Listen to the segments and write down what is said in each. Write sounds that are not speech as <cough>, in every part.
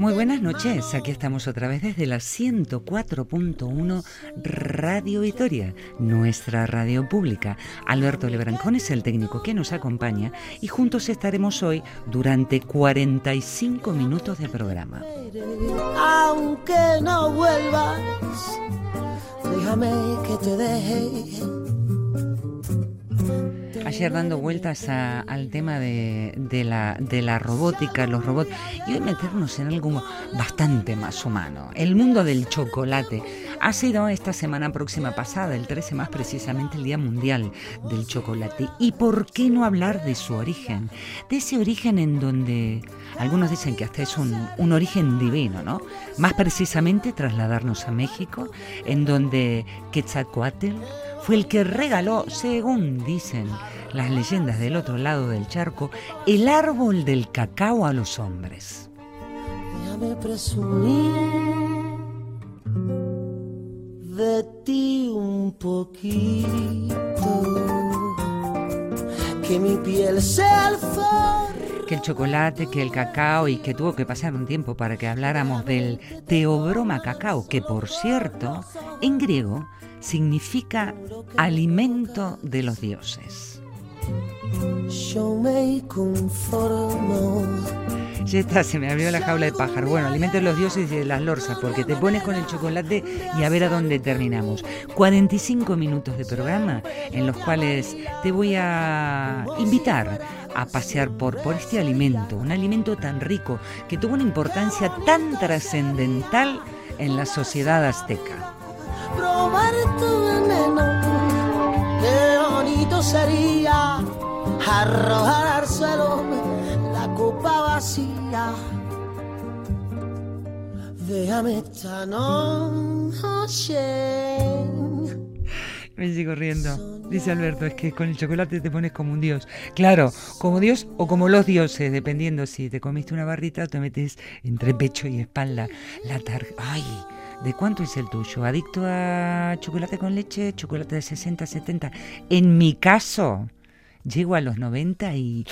Muy buenas noches, aquí estamos otra vez desde la 104.1 Radio Vitoria, nuestra radio pública. Alberto Lebrancón es el técnico que nos acompaña y juntos estaremos hoy durante 45 minutos de programa. Aunque no vuelvas, déjame que te deje Ayer dando vueltas al tema de, la, de la robótica, los robots, y hoy meternos en algo bastante más humano. El mundo del chocolate. Ha sido esta semana próxima pasada, el 13 más precisamente, el Día Mundial del Chocolate. ¿Y por qué no hablar de su origen? De ese origen en donde algunos dicen que hasta es un, un origen divino, ¿no? Más precisamente trasladarnos a México, en donde Quetzalcoatl fue el que regaló, según dicen las leyendas del otro lado del charco, el árbol del cacao a los hombres. Poquito, que mi piel que el chocolate, que el cacao y que tuvo que pasar un tiempo para que habláramos del teobroma cacao, que por cierto, en griego significa alimento de los dioses. Yo me conformo. Ya está, se me abrió la jaula de pájaro. Bueno, alimento de los dioses y de las lorzas, porque te pones con el chocolate y a ver a dónde terminamos. 45 minutos de programa en los cuales te voy a invitar a pasear por, por este alimento, un alimento tan rico que tuvo una importancia tan trascendental en la sociedad azteca probar tu veneno. Qué bonito sería arrojar al suelo copa vacía. Déjame esta noche. Me sigo riendo. Dice Alberto, es que con el chocolate te pones como un dios. Claro, como dios o como los dioses, dependiendo si te comiste una barrita o te metes entre pecho y espalda la tarjeta. ¡Ay! ¿De cuánto es el tuyo? ¿Adicto a chocolate con leche? ¿Chocolate de 60, 70? En mi caso, llego a los 90 y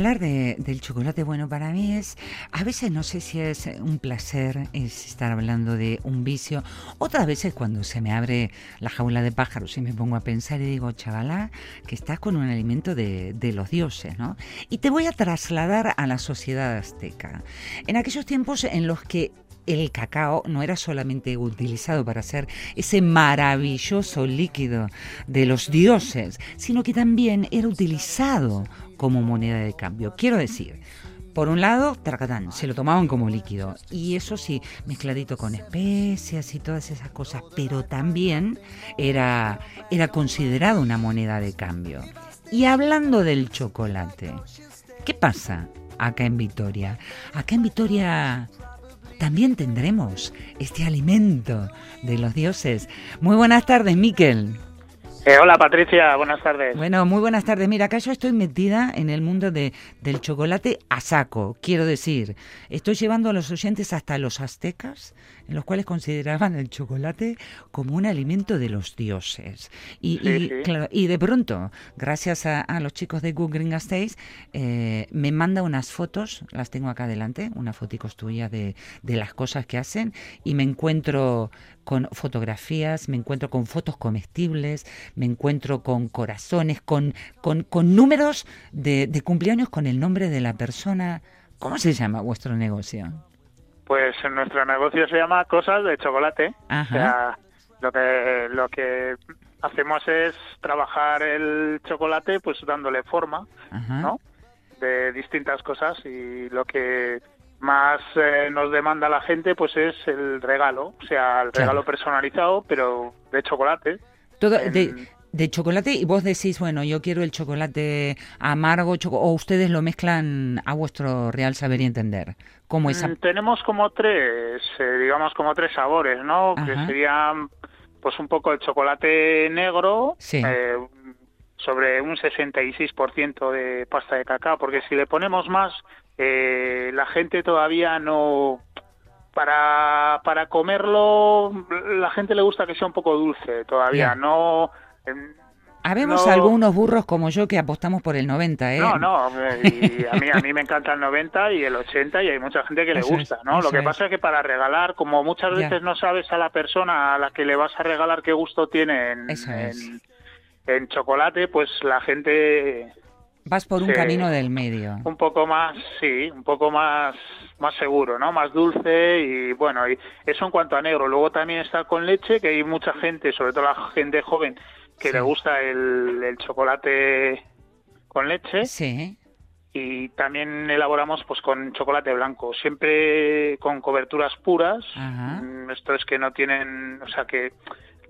hablar de, del chocolate, bueno, para mí es, a veces no sé si es un placer es estar hablando de un vicio, otras veces cuando se me abre la jaula de pájaros y me pongo a pensar y digo, chavalá, que estás con un alimento de, de los dioses, ¿no? Y te voy a trasladar a la sociedad azteca. En aquellos tiempos en los que el cacao no era solamente utilizado para hacer ese maravilloso líquido de los dioses, sino que también era utilizado como moneda de cambio. Quiero decir, por un lado, tracatán, se lo tomaban como líquido, y eso sí, mezcladito con especias y todas esas cosas, pero también era, era considerado una moneda de cambio. Y hablando del chocolate, ¿qué pasa acá en Vitoria? Acá en Vitoria también tendremos este alimento de los dioses. Muy buenas tardes, Miquel. Eh, hola Patricia, buenas tardes. Bueno, muy buenas tardes. Mira, acá yo estoy metida en el mundo de, del chocolate a saco. Quiero decir, estoy llevando a los oyentes hasta los aztecas, en los cuales consideraban el chocolate como un alimento de los dioses. Y, y, Claro, y de pronto, gracias a, a los chicos de Good Green eh, me manda unas fotos, las tengo acá adelante, unas fotos tuyas de, de las cosas que hacen, y me encuentro con fotografías, me encuentro con fotos comestibles, me encuentro con corazones, con, con, con números de, de cumpleaños con el nombre de la persona. ¿Cómo se llama vuestro negocio? Pues nuestro negocio se llama Cosas de Chocolate. Ajá. O sea, lo que, lo que hacemos es trabajar el chocolate pues dándole forma, Ajá. ¿no? De distintas cosas y lo que más eh, nos demanda la gente pues es el regalo, o sea, el Claro. regalo personalizado, pero de chocolate. Todo En- de, de chocolate y vos decís, bueno, yo quiero el chocolate amargo choco- o ustedes lo mezclan a vuestro real saber y entender. ¿Cómo es? Mm, Tenemos como tres, eh, digamos como tres sabores, ¿no? Que serían pues un poco el chocolate negro, Sí. eh, sobre un 66% de pasta de cacao, porque si le ponemos más, eh, la gente todavía no... Para, para comerlo, la gente le gusta que sea un poco dulce todavía, no... em, Habemos no- algunos burros como yo que apostamos por el 90, ¿eh? No, no, eh, y a mí, a mí me encanta el 90 y el 80 y hay mucha gente que le Eso gusta, ¿no? Lo que es. pasa es que para regalar, como muchas Ya. veces no sabes a la persona a la que le vas a regalar qué gusto tiene en, en, en chocolate, pues la gente Vas por un camino del medio. un poco más, sí, un poco más más seguro, ¿no? Más dulce y bueno, y eso en cuanto a negro. Luego también está con leche, que hay mucha gente, sobre todo la gente joven, que Sí. le gusta el, el chocolate con leche Sí, y también elaboramos pues con chocolate blanco, siempre con coberturas puras. Ajá. Mm, Esto es que no tienen, o sea que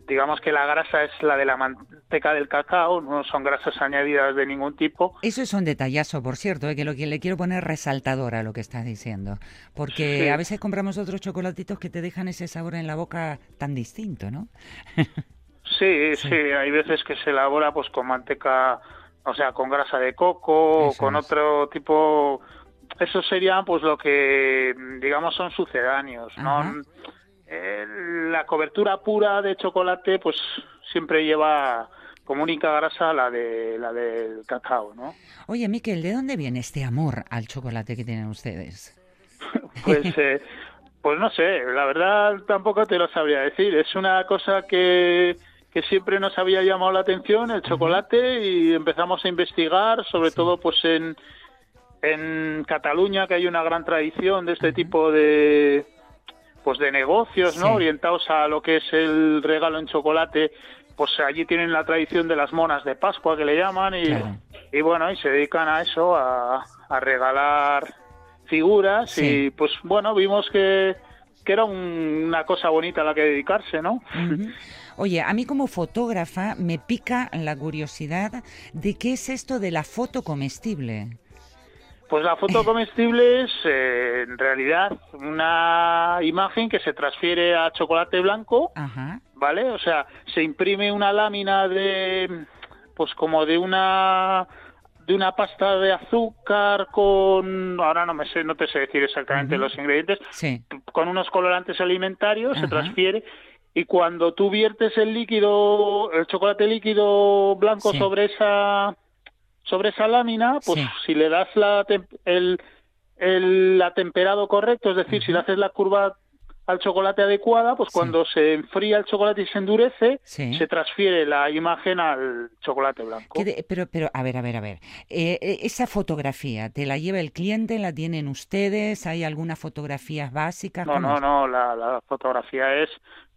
digamos que la grasa es la de la manteca del cacao, no son grasas añadidas de ningún tipo. Eso es un detallazo, por cierto, eh, que lo que le quiero poner resaltador a lo que estás diciendo. Porque Sí. a veces compramos otros chocolatitos que te dejan ese sabor en la boca tan distinto, ¿no? <laughs> Sí, sí, hay veces que se elabora pues con manteca, o sea, con grasa de coco, o con es. otro tipo. Eso sería pues lo que digamos son sucedáneos. ¿no? La cobertura pura de chocolate pues siempre lleva como única grasa la de la del cacao, ¿no? Oye, Miquel, ¿de dónde viene este amor al chocolate que tienen ustedes? <laughs> Pues, eh, pues no sé, la verdad tampoco te lo sabría decir. Es una cosa que, que siempre nos había llamado la atención, el chocolate, y empezamos a investigar, sobre todo pues en, en Cataluña, que hay una gran tradición de este tipo de pues de negocios, ¿no? Sí. Orientados a lo que es el regalo en chocolate. Pues allí tienen la tradición de las monas de Pascua que le llaman y, Claro. y bueno, y se dedican a eso, a, a regalar figuras Sí. y pues bueno, vimos que, que era un- una cosa bonita a la que dedicarse, ¿no? Oye, a mí como fotógrafa me pica la curiosidad de qué es esto de la foto comestible. Pues la foto <laughs> comestible es eh, en realidad una imagen que se transfiere a chocolate blanco, Ajá. ¿vale? O sea, se imprime una lámina de, pues como de una de una pasta de azúcar con, ahora no me sé, no te sé decir exactamente los ingredientes, Sí. con unos colorantes alimentarios, se transfiere y cuando tú viertes el líquido, el chocolate líquido blanco Sí. sobre esa sobre esa lámina, pues Sí. si le das la el, el la temperado correcto, es decir, si le haces la curva al chocolate adecuada, pues Sí. cuando se enfría el chocolate y se endurece, Sí. se transfiere la imagen al chocolate blanco. ¿Qué de- pero, pero, a ver, a ver, a ver. Eh, eh, esa fotografía, ¿te la lleva el cliente? ¿La tienen ustedes? ¿Hay algunas fotografías básicas? No, ¿Cómo no, es? no, la, la fotografía es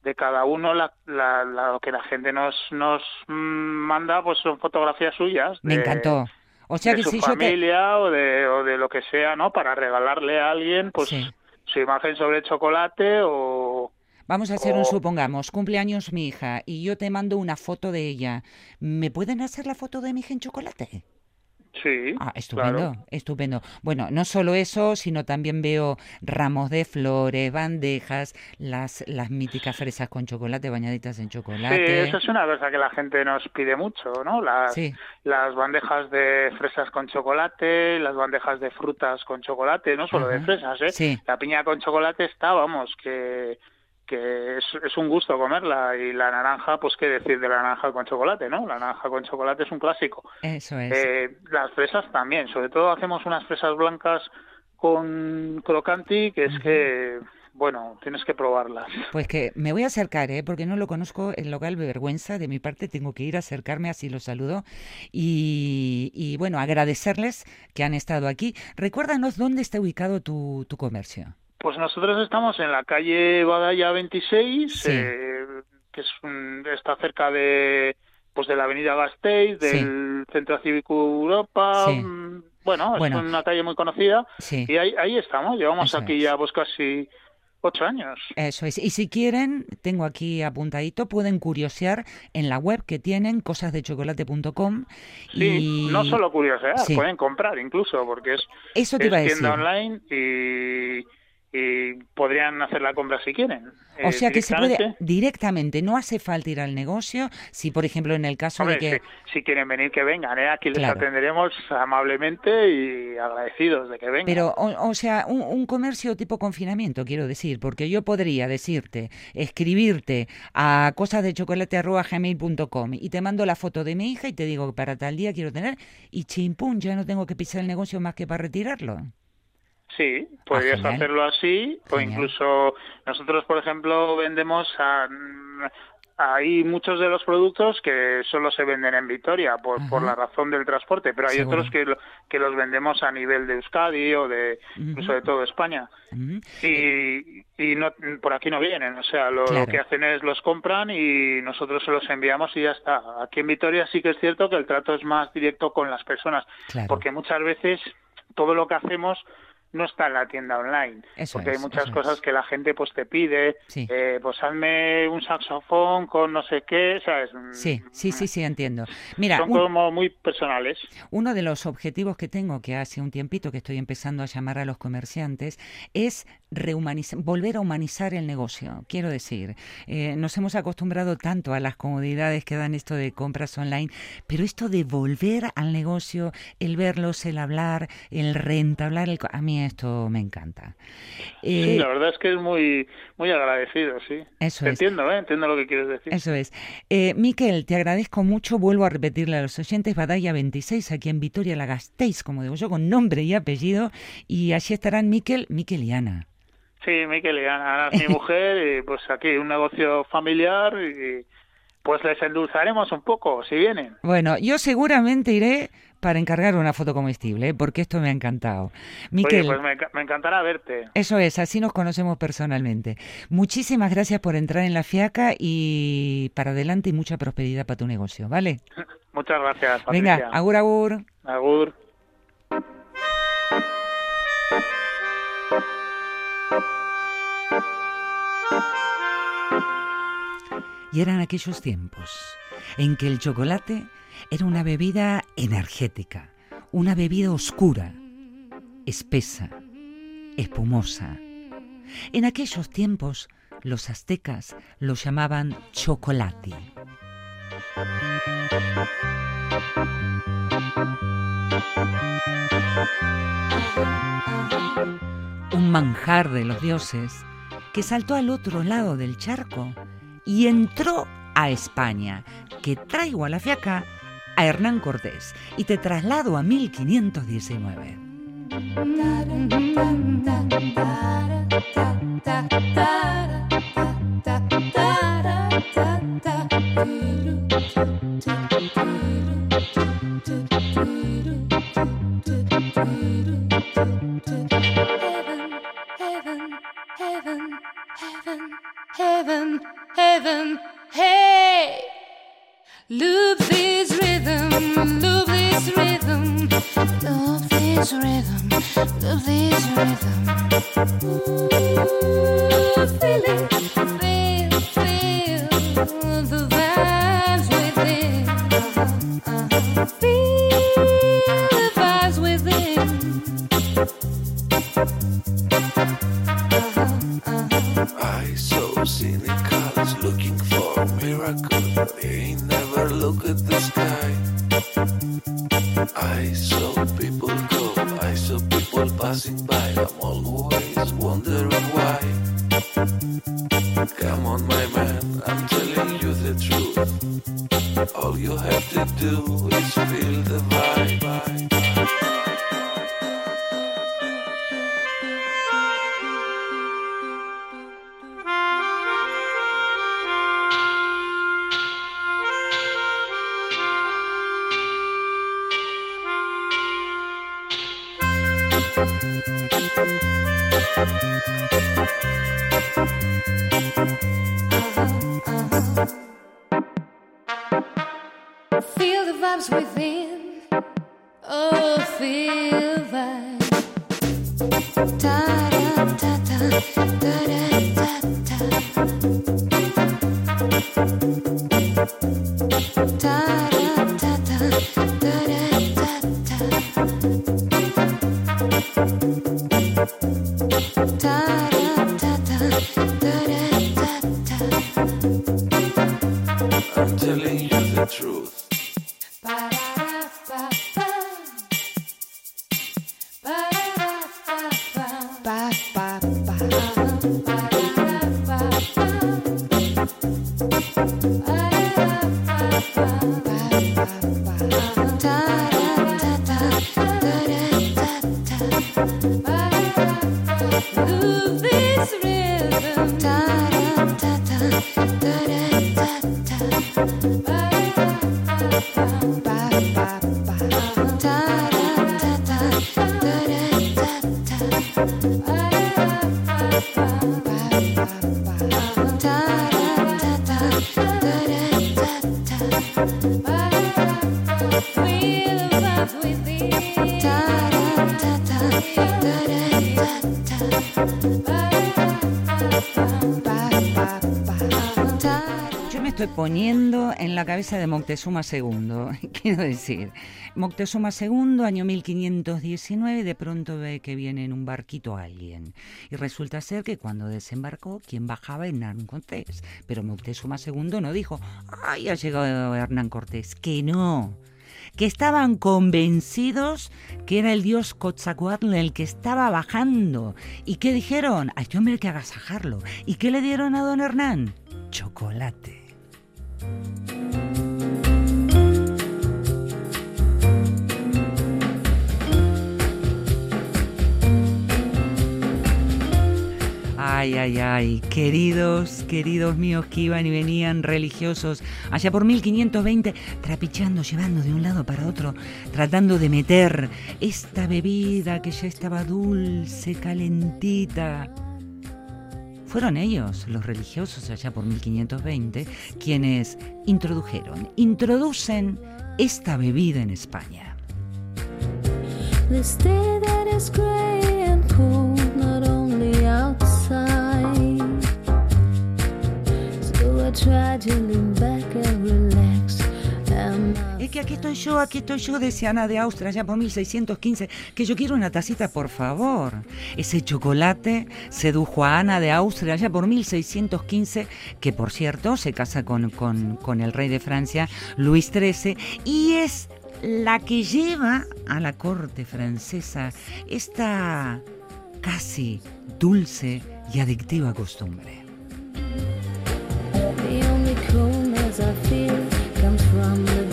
de cada uno, la, la, la- lo que la gente nos, nos manda, pues son fotografías suyas. Me de- encantó. O sea de que su si te... familia o, de, o de lo que sea, ¿no? Para regalarle a alguien, pues Sí. su imagen sobre chocolate o... Vamos a hacer un supongamos, cumpleaños mi hija y yo te mando una foto de ella. ¿Me pueden hacer la foto de mi hija en chocolate? Sí, Ah, estupendo, claro. estupendo. Bueno, no solo eso, sino también veo ramos de flores, bandejas, las, las míticas fresas con chocolate, bañaditas en Sí, chocolate. eso es una cosa que la gente nos pide mucho, ¿no? Las, Sí. las bandejas de fresas con chocolate, las bandejas de frutas con chocolate, no solo de fresas, ¿eh? Sí. La piña con chocolate está, vamos, que, que es, es un gusto comerla. Y la naranja, pues qué decir de la naranja con chocolate, ¿no? La naranja con chocolate es un clásico. Eso es. Eh, las fresas también, sobre todo hacemos unas fresas blancas con crocanti, que es que, bueno, tienes que probarlas. Pues que me voy a acercar, ¿eh? porque no lo conozco el local de vergüenza. De mi parte tengo que ir a acercarme, así lo saludo. Y, y, bueno, agradecerles que han estado aquí. Recuérdanos dónde está ubicado tu, tu comercio. Pues nosotros estamos en la calle Badalla 26, Sí. eh, que es un- está cerca de pues de la Avenida Gasteiz, Sí. del Centro Cívico Europa. Sí. mm, Bueno, Bueno. es una calle muy conocida y ahí, ahí estamos. Llevamos Eso aquí es. ya pues casi ocho años. Eso es. Y si quieren, tengo aquí apuntadito, pueden curiosear en la web que tienen, cosasdechocolate.com. Sí, y no solo curiosidad, Sí. pueden comprar incluso porque es, Eso te es iba a decir. tienda online y, y podrían hacer la compra si quieren. O eh, sea que se puede directamente. no hace falta ir al negocio, si por ejemplo en el caso Hombre, de que... si, si quieren venir, que vengan. ¿eh? Aquí les atenderemos amablemente y agradecidos de que vengan. Pero, o, o sea, un, un comercio tipo confinamiento, quiero decir, porque yo podría decirte, escribirte a cosas de chocolate y te mando la foto de mi hija y te digo que para tal día quiero tener y chimpún, ya no tengo que pisar el negocio más que para retirarlo. Sí, podrías genial. hacerlo así, o incluso nosotros, por ejemplo, vendemos a... Hay muchos de los productos que solo se venden en Vitoria por, Ajá. por la razón del transporte, pero hay Seguro. otros que, lo- que los vendemos a nivel de Euskadi o de incluso de toda España. Y, y no, por aquí no vienen, o sea, lo, Claro. lo que hacen es los compran y nosotros se los enviamos y ya está. Aquí en Vitoria sí que es cierto que el trato es más directo con las personas, Claro. porque muchas veces todo lo que hacemos no está en la tienda online, Eso porque es, hay muchas cosas es. que la gente pues te pide, Sí. eh, pues hazme un saxofón con no sé qué, ¿sabes? Sí, sí, sí, sí, entiendo. Mira, Son un- como muy personales. Uno de los objetivos que tengo, que hace un tiempito que estoy empezando a llamar a los comerciantes, es volver a humanizar el negocio. Quiero decir, eh, nos hemos acostumbrado tanto a las comodidades que dan esto de compras online, pero esto de volver al negocio, el verlos, el hablar, el reentablar, el, a mí esto me encanta. Sí, Eh, la verdad es que es muy muy agradecido, sí. Eso Te es. entiendo, ¿eh? Entiendo lo que quieres decir. Eso es. Eh, Miquel, te agradezco mucho. Vuelvo a repetirle a los oyentes, Badalla 26, aquí en Vitoria la gastéis, como digo yo, con nombre y apellido. Y allí estarán Miquel, Miquel y Ana. Sí, Miquel y Ana, es <laughs> mi mujer, y pues aquí un negocio familiar y pues les endulzaremos un poco si vienen. Bueno, yo seguramente iré para encargar una foto comestible, ¿eh? porque esto me ha encantado. Miquel, Oye, pues me, enca- me encantará verte. eso es, así nos conocemos personalmente. Muchísimas gracias por entrar en la fiaca y para adelante y mucha prosperidad para tu negocio, ¿vale? <laughs> Muchas gracias, Patricia. Venga, agur, agur. Agur. Y eran aquellos tiempos en que el chocolate era una bebida energética, una bebida oscura, espesa, espumosa. En aquellos tiempos los aztecas lo llamaban chocolate. Un manjar de los dioses que saltó al otro lado del charco y entró a España, que traigo a la fiaca a Hernán Cortés y te traslado a 1519. Miracle. They never look at the sky. I saw people go, I saw people passing by. I'm always wondering why. Come on, my man, I'm telling you the truth. All you have to do is feel the vibe. Poniendo en la cabeza de Moctezuma II. <laughs> Quiero decir, Moctezuma II, año 1519, de pronto ve que viene en un barquito alguien. Y resulta ser que cuando desembarcó, quien bajaba Hernán Cortés. Pero Moctezuma II no dijo, ¡ay, ha llegado Hernán Cortés! Que no que estaban convencidos que era el dios Quetzalcoatl el que estaba bajando. ¿Y qué dijeron? Hay que hombre que agasajarlo. ¿Y qué le dieron a don Hernán? Chocolate. Ay, ay, ay, queridos, queridos míos que iban y venían religiosos allá por 1520, trapichando, llevando de un lado para otro, tratando de meter esta bebida que ya estaba dulce, calentita. Fueron ellos, los religiosos allá por 1520, quienes introdujeron, introducen esta bebida en España. Back my Es que aquí estoy yo, aquí estoy yo, decía Ana de Austria, ya por 1615, que yo quiero una tacita, por favor. Ese chocolate sedujo a Ana de Austria ya por 1615, que por cierto se casa con, con, el rey de Francia, Luis XIII, y es la que lleva a la corte francesa esta casi dulce y adictiva costumbre. The only coldness I feel comes from the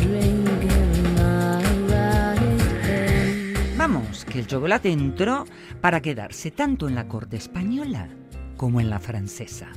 que el chocolate entró para quedarse tanto en la corte española como en la francesa.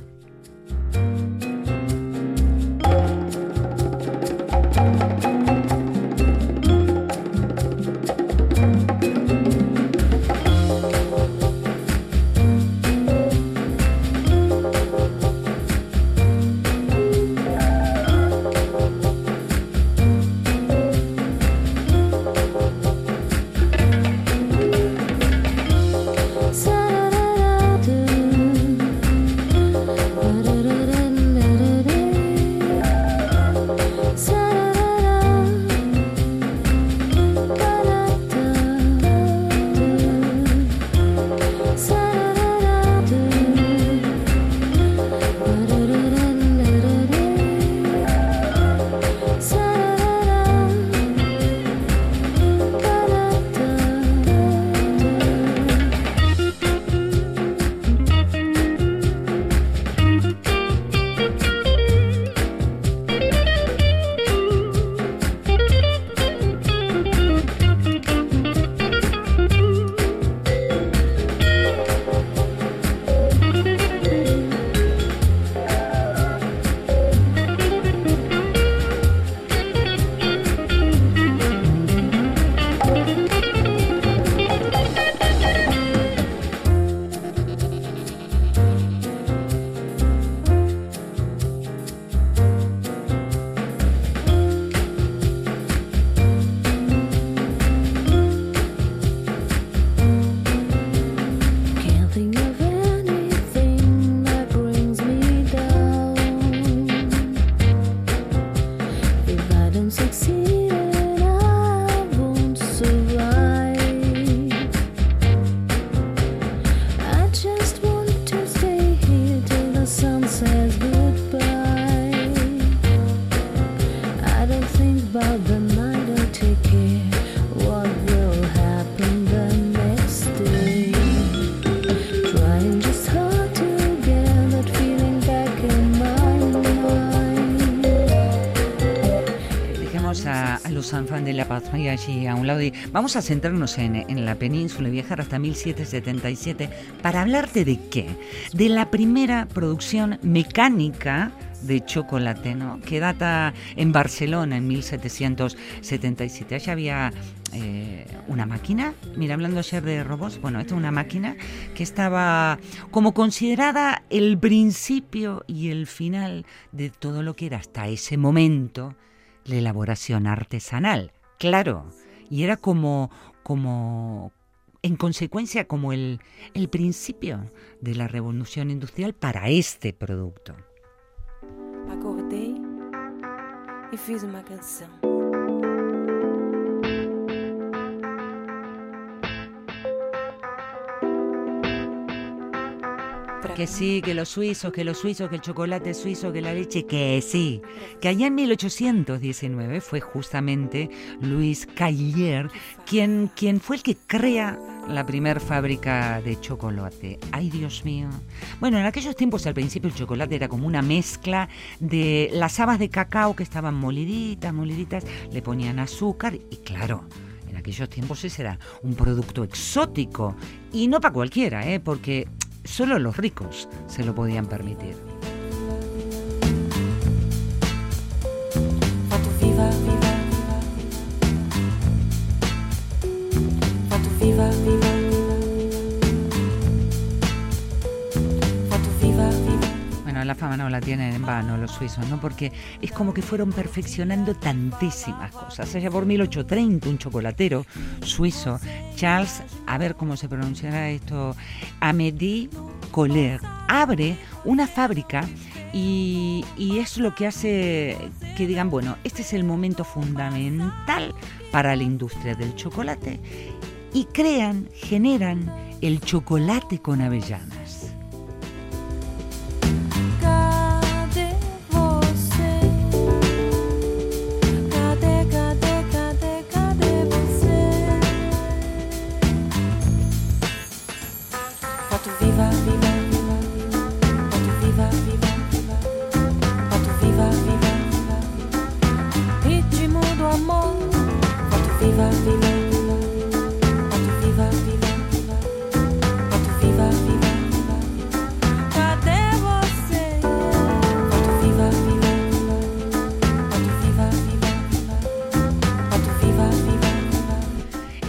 Allí a un lado. Vamos a centrarnos en, en la península y viajar hasta 1777 para hablarte de qué? De la primera producción mecánica de chocolate, ¿no? que data en Barcelona en 1777. Allá había eh, una máquina, mira, hablando ayer de robots, bueno, esta es una máquina que estaba como considerada el principio y el final de todo lo que era hasta ese momento la elaboración artesanal, claro, y era como, como, en consecuencia, como el, el principio de la revolución industrial para este producto. Acordei e fiz uma canção. Que sí, que los suizos, que los suizos, que el chocolate suizo, que la leche, que sí. Que allá en 1819 fue justamente Luis Cailler quien, quien fue el que crea la primer fábrica de chocolate. Ay, Dios mío. Bueno, en aquellos tiempos al principio el chocolate era como una mezcla de las habas de cacao que estaban moliditas, moliditas, le ponían azúcar y claro, en aquellos tiempos ese era un producto exótico y no para cualquiera, ¿eh? porque solo los ricos se lo podían permitir. Fama no la tienen en vano los suizos, ¿no? Porque es como que fueron perfeccionando tantísimas cosas. Allá por 1830, un chocolatero suizo, Charles, a ver cómo se pronunciará esto, Amédée Colère, abre una fábrica y, y es lo que hace que digan, bueno, este es el momento fundamental para la industria del chocolate y crean, generan el chocolate con avellanas. Foto viva,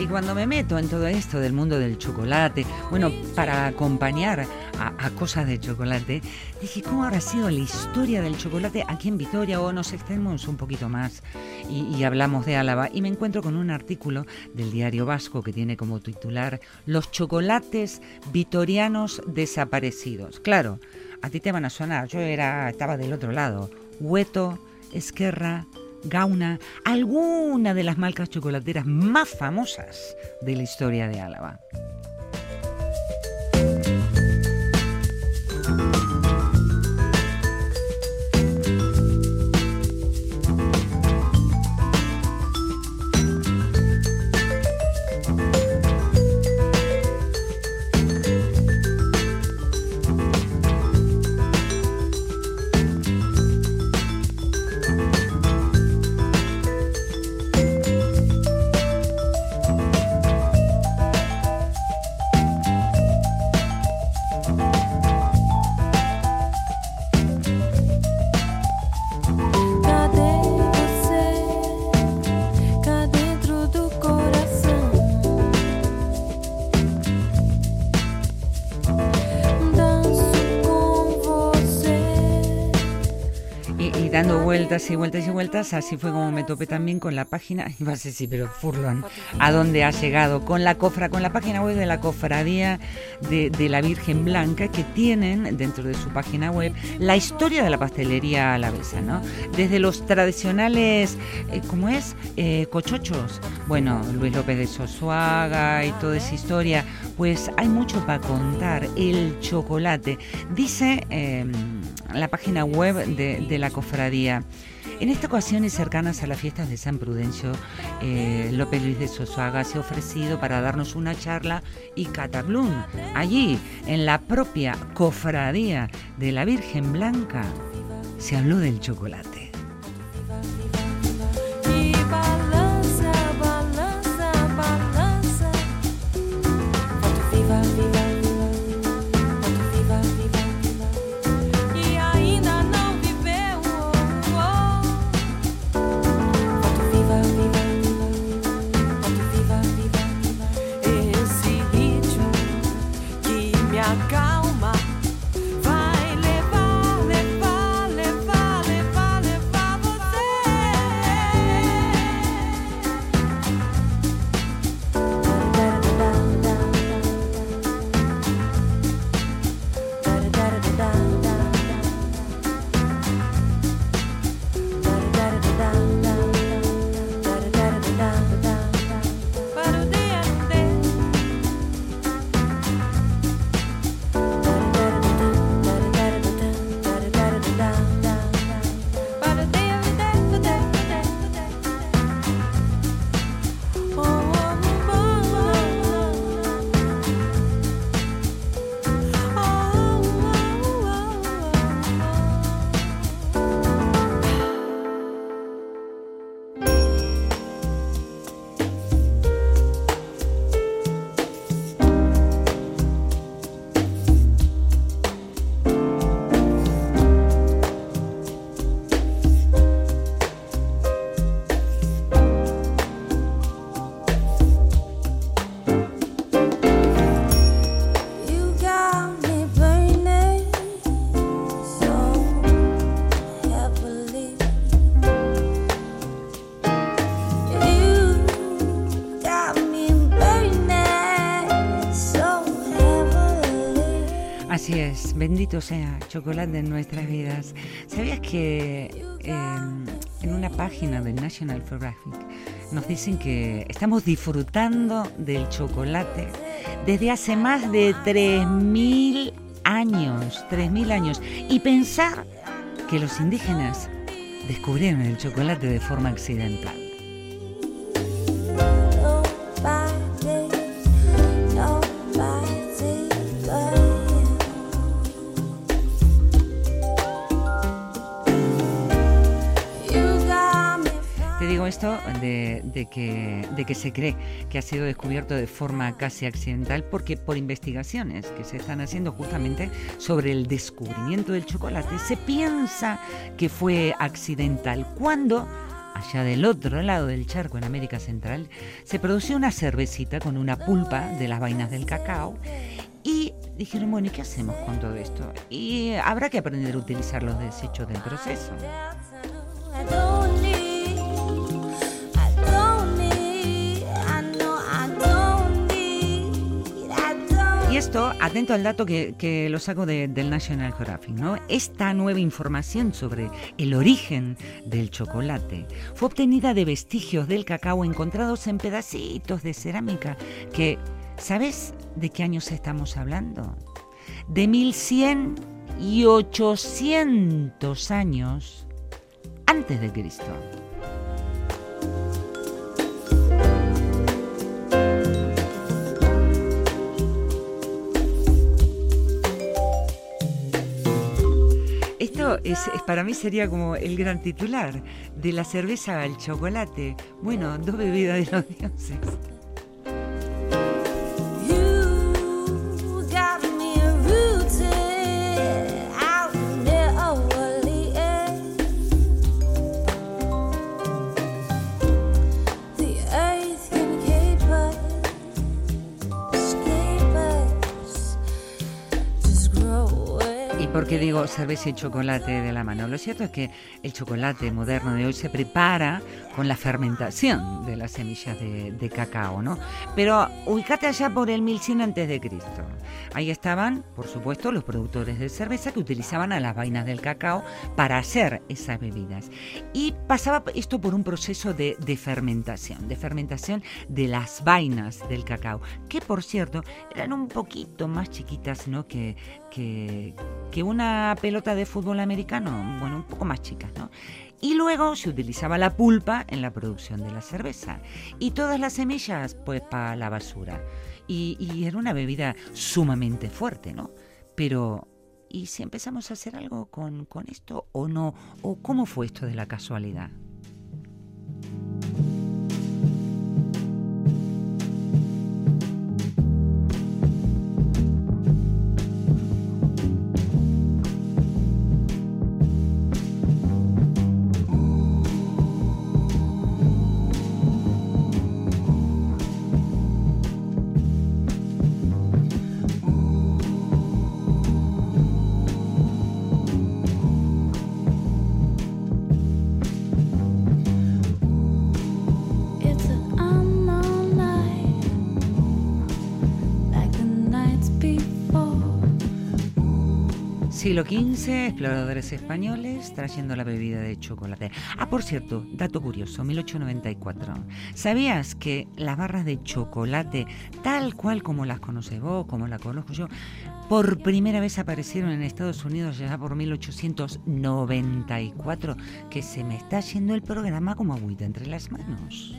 Y cuando me meto en todo esto del mundo del chocolate, bueno, para acompañar a, cosas de chocolate, dije, ¿cómo habrá sido la historia del chocolate aquí en Vitoria? O nos extendemos un poquito más y, y hablamos de Álava. Y me encuentro con un artículo del diario Vasco que tiene como titular Los chocolates vitorianos desaparecidos. Claro, a ti te van a sonar, yo era, estaba del otro lado. Hueto, Esquerra, Gauna, alguna de las marcas chocolateras más famosas de la historia de Álava. Y vueltas y vueltas, así fue como me topé también con la página, <laughs> iba a decir, pero Furlon, ¿a dónde ha llegado? Con la cofra, con la página web de la cofradía de, la Virgen Blanca, que tienen dentro de su página web la historia de la pastelería alavesa, ¿no? Desde los tradicionales, eh, ¿cómo es? Eh, cochochos. Bueno, Luis López de Sosuaga y toda esa historia, pues hay mucho para contar. El chocolate. Dice eh, la página web de, la cofradía. En esta ocasión y cercanas a las fiestas de San Prudencio, eh, López Luis de Sosuaga se ha ofrecido para darnos una charla y catablún. Allí, en la propia cofradía de la Virgen Blanca, se habló del chocolate. Bendito sea chocolate en nuestras vidas. ¿Sabías que eh, en una página de National Geographic nos dicen que estamos disfrutando del chocolate desde hace más de 3.000 años? 3.000 años. Y pensar que los indígenas descubrieron el chocolate de forma accidental. Esto de, de que, de que se cree que ha sido descubierto de forma casi accidental porque por investigaciones que se están haciendo justamente sobre el descubrimiento del chocolate se piensa que fue accidental cuando allá del otro lado del charco en América Central se produció una cervecita con una pulpa de las vainas del cacao y dijeron, bueno, ¿y qué hacemos con todo esto? Y habrá que aprender a utilizar los desechos del proceso. Esto, atento al dato que, que lo saco de- del National Geographic, ¿no? Esta nueva información sobre el origen del chocolate fue obtenida de vestigios del cacao encontrados en pedacitos de cerámica que, ¿sabes de qué años estamos hablando? De 1100 y 800 años antes de Cristo. Esto es, es- para mí sería como el gran titular de la cerveza al chocolate. Bueno, dos bebidas de los dioses. ¿Y por qué digo cerveza y chocolate de la mano? Lo cierto es que el chocolate moderno de hoy se prepara con la fermentación de las semillas de, cacao, ¿no? Pero ubicate allá por el 1100 antes de Cristo. Ahí estaban, por supuesto, los productores de cerveza que utilizaban a las vainas del cacao para hacer esas bebidas. Y pasaba esto por un proceso de, de fermentación, de fermentación de las vainas del cacao, que por cierto eran un poquito más chiquitas, ¿no? Que, que, una pelota de fútbol americano, bueno, un poco más chicas, ¿no? Y luego se utilizaba la pulpa en la producción de la cerveza. Y todas las semillas, pues, para la basura. Y, y era una bebida sumamente fuerte, ¿no? Pero, ¿y si empezamos a hacer algo con, con esto o no? ¿O cómo fue esto de la casualidad? Siglo XV, exploradores españoles trayendo la bebida de chocolate. Ah, por cierto, dato curioso, 1894. ¿Sabías que las barras de chocolate, tal cual como las conoces vos, como la conozco yo, por primera vez aparecieron en Estados Unidos ya por 1894? Que se me está yendo el programa como agüita entre las manos.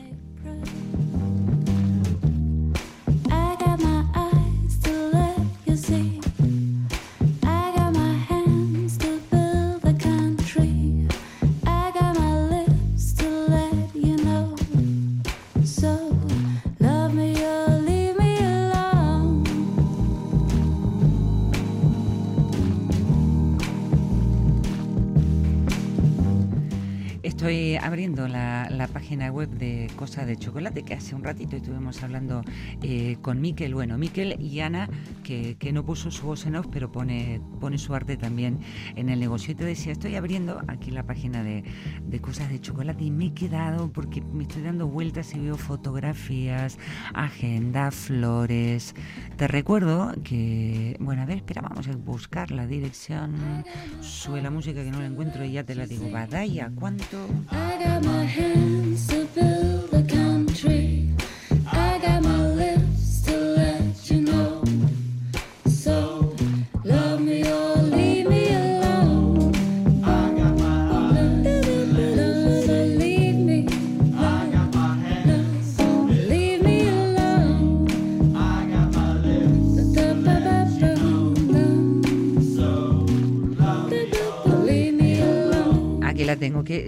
Abriendo la, la página web de Cosa de Chocolate, que hace un ratito estuvimos hablando eh, con Miquel. Bueno, Miquel y Ana, que, que no puso su voz en off, pero pone, pone su arte también en el negocio. Y te decía, estoy abriendo aquí la página de, de Cosas de Chocolate y me he quedado porque me estoy dando vueltas y veo fotografías, agenda, flores. Te recuerdo que, bueno, a ver, espera, vamos a buscar la dirección. Sube la música que no la encuentro y ya te la digo. Badaya, ¿cuánto?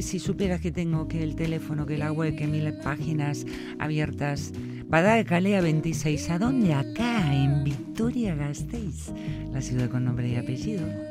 Si supieras que tengo que el teléfono, que la web, que mil páginas abiertas. Badal Calea 26, ¿a dónde? Acá, en Victoria Gasteiz, la ciudad con nombre y apellido.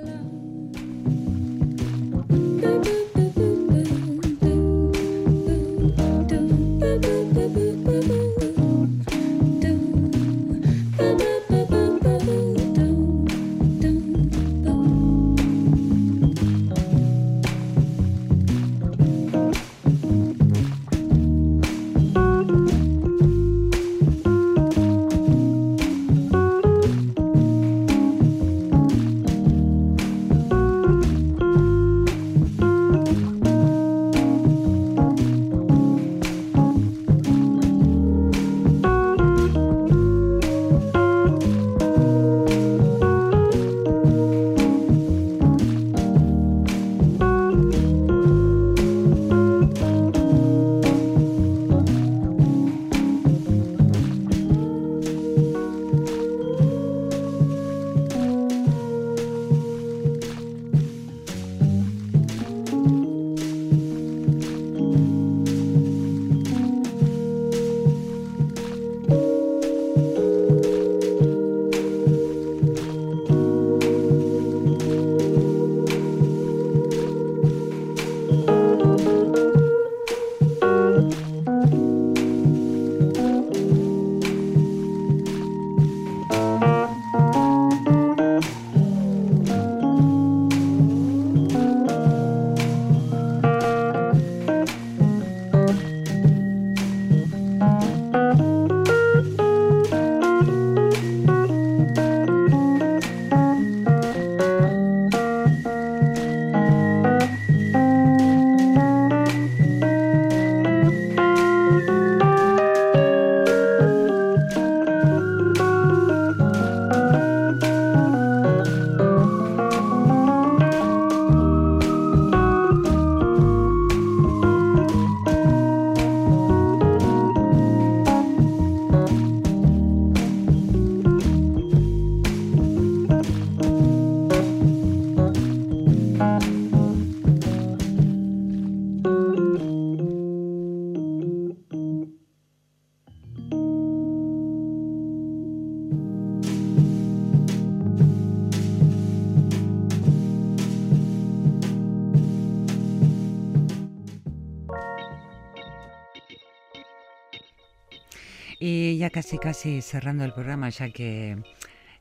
Y ya casi, casi cerrando el programa, ya que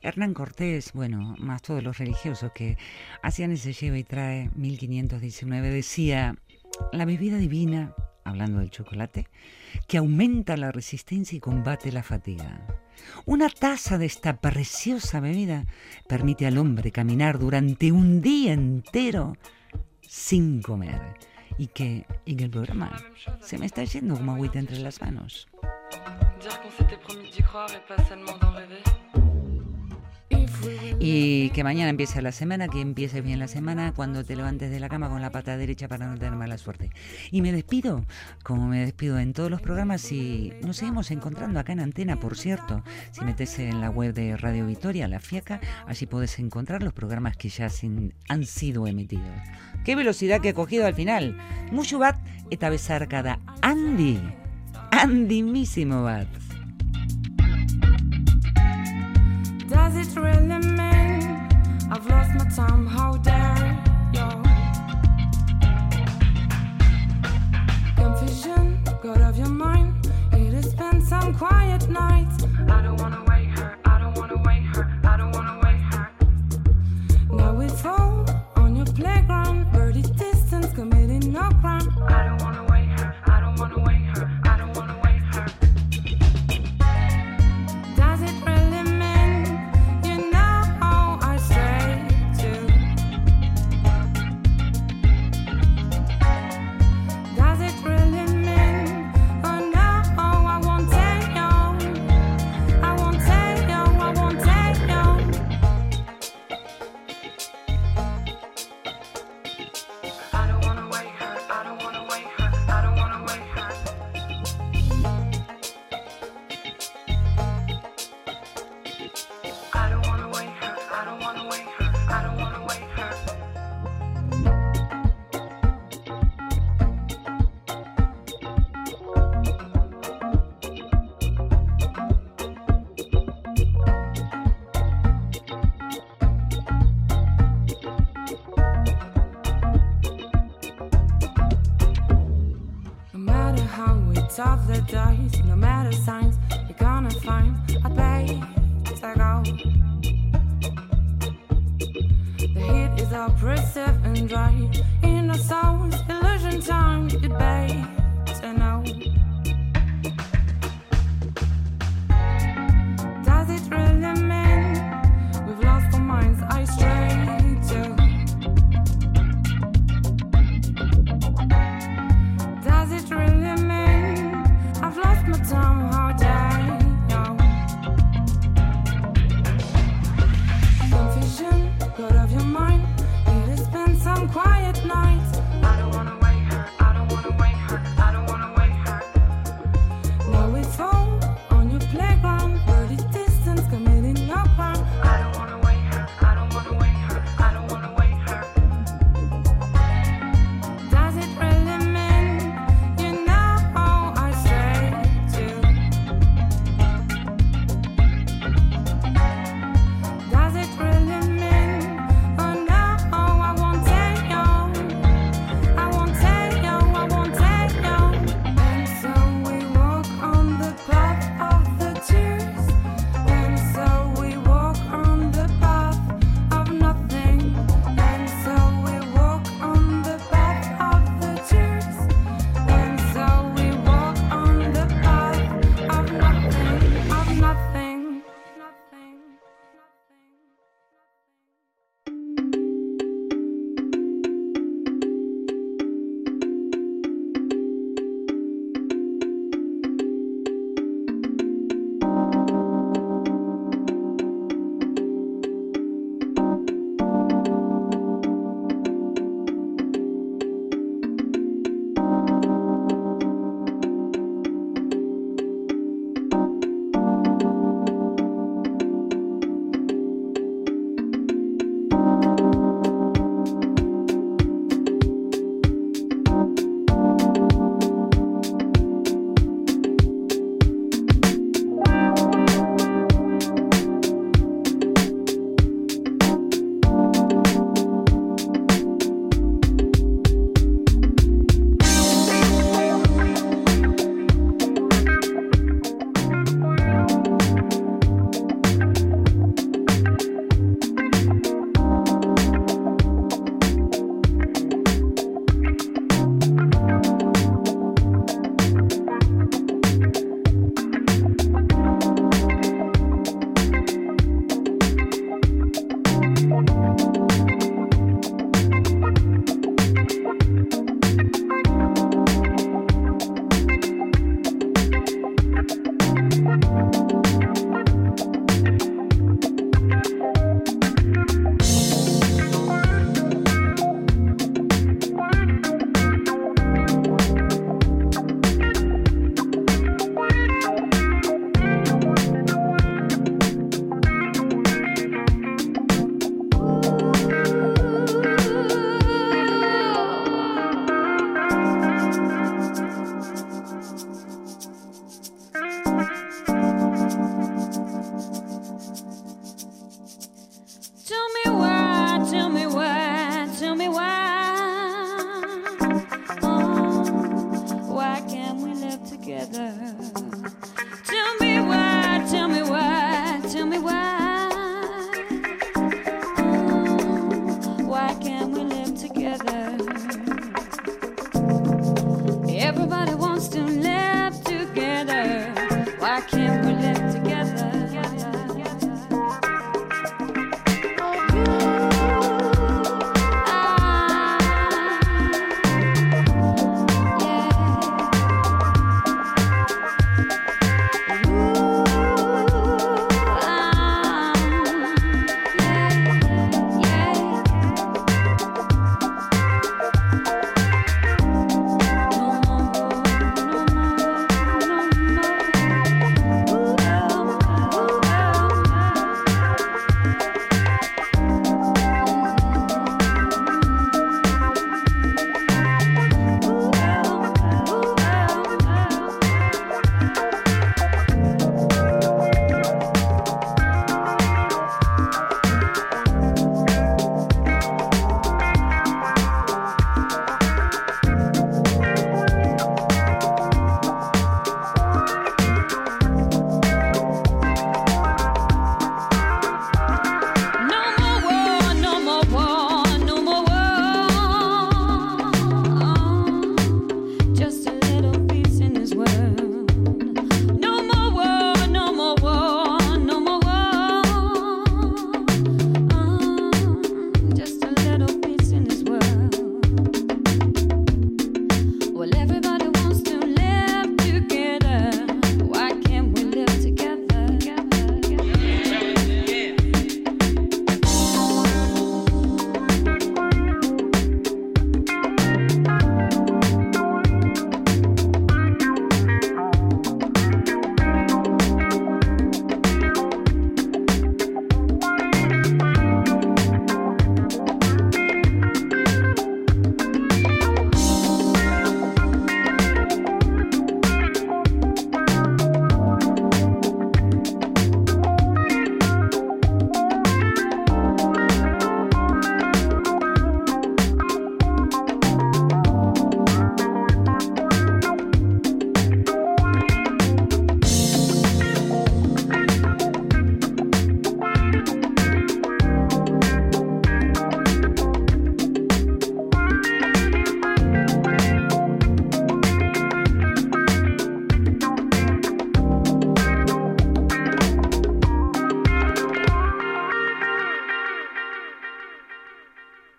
Hernán Cortés, bueno, más todos los religiosos que hacían ese lleva y trae 1519, decía, la bebida divina, hablando del chocolate, que aumenta la resistencia y combate la fatiga. Una taza de esta preciosa bebida permite al hombre caminar durante un día entero sin comer. Y que, que el programa se me está yendo como agüita entre las manos. Dire qu'on s'était promis d'y croire et pas seulement d'en rêver. Y que mañana empiece la semana, que empiece bien la semana cuando te levantes de la cama con la pata derecha para no tener mala suerte. Y me despido, como me despido en todos los programas y nos seguimos encontrando acá en Antena, por cierto. Si metes en la web de Radio Victoria, La Fiaca, allí puedes encontrar los programas que ya han sido emitidos. ¡Qué velocidad que he cogido al final! Mucho bat, esta vez cercada Andy. Andimísimo bat. Does it really mean I've lost my time? How dare you? Confusion, got off your mind. It has been some quiet nights. I don't wanna.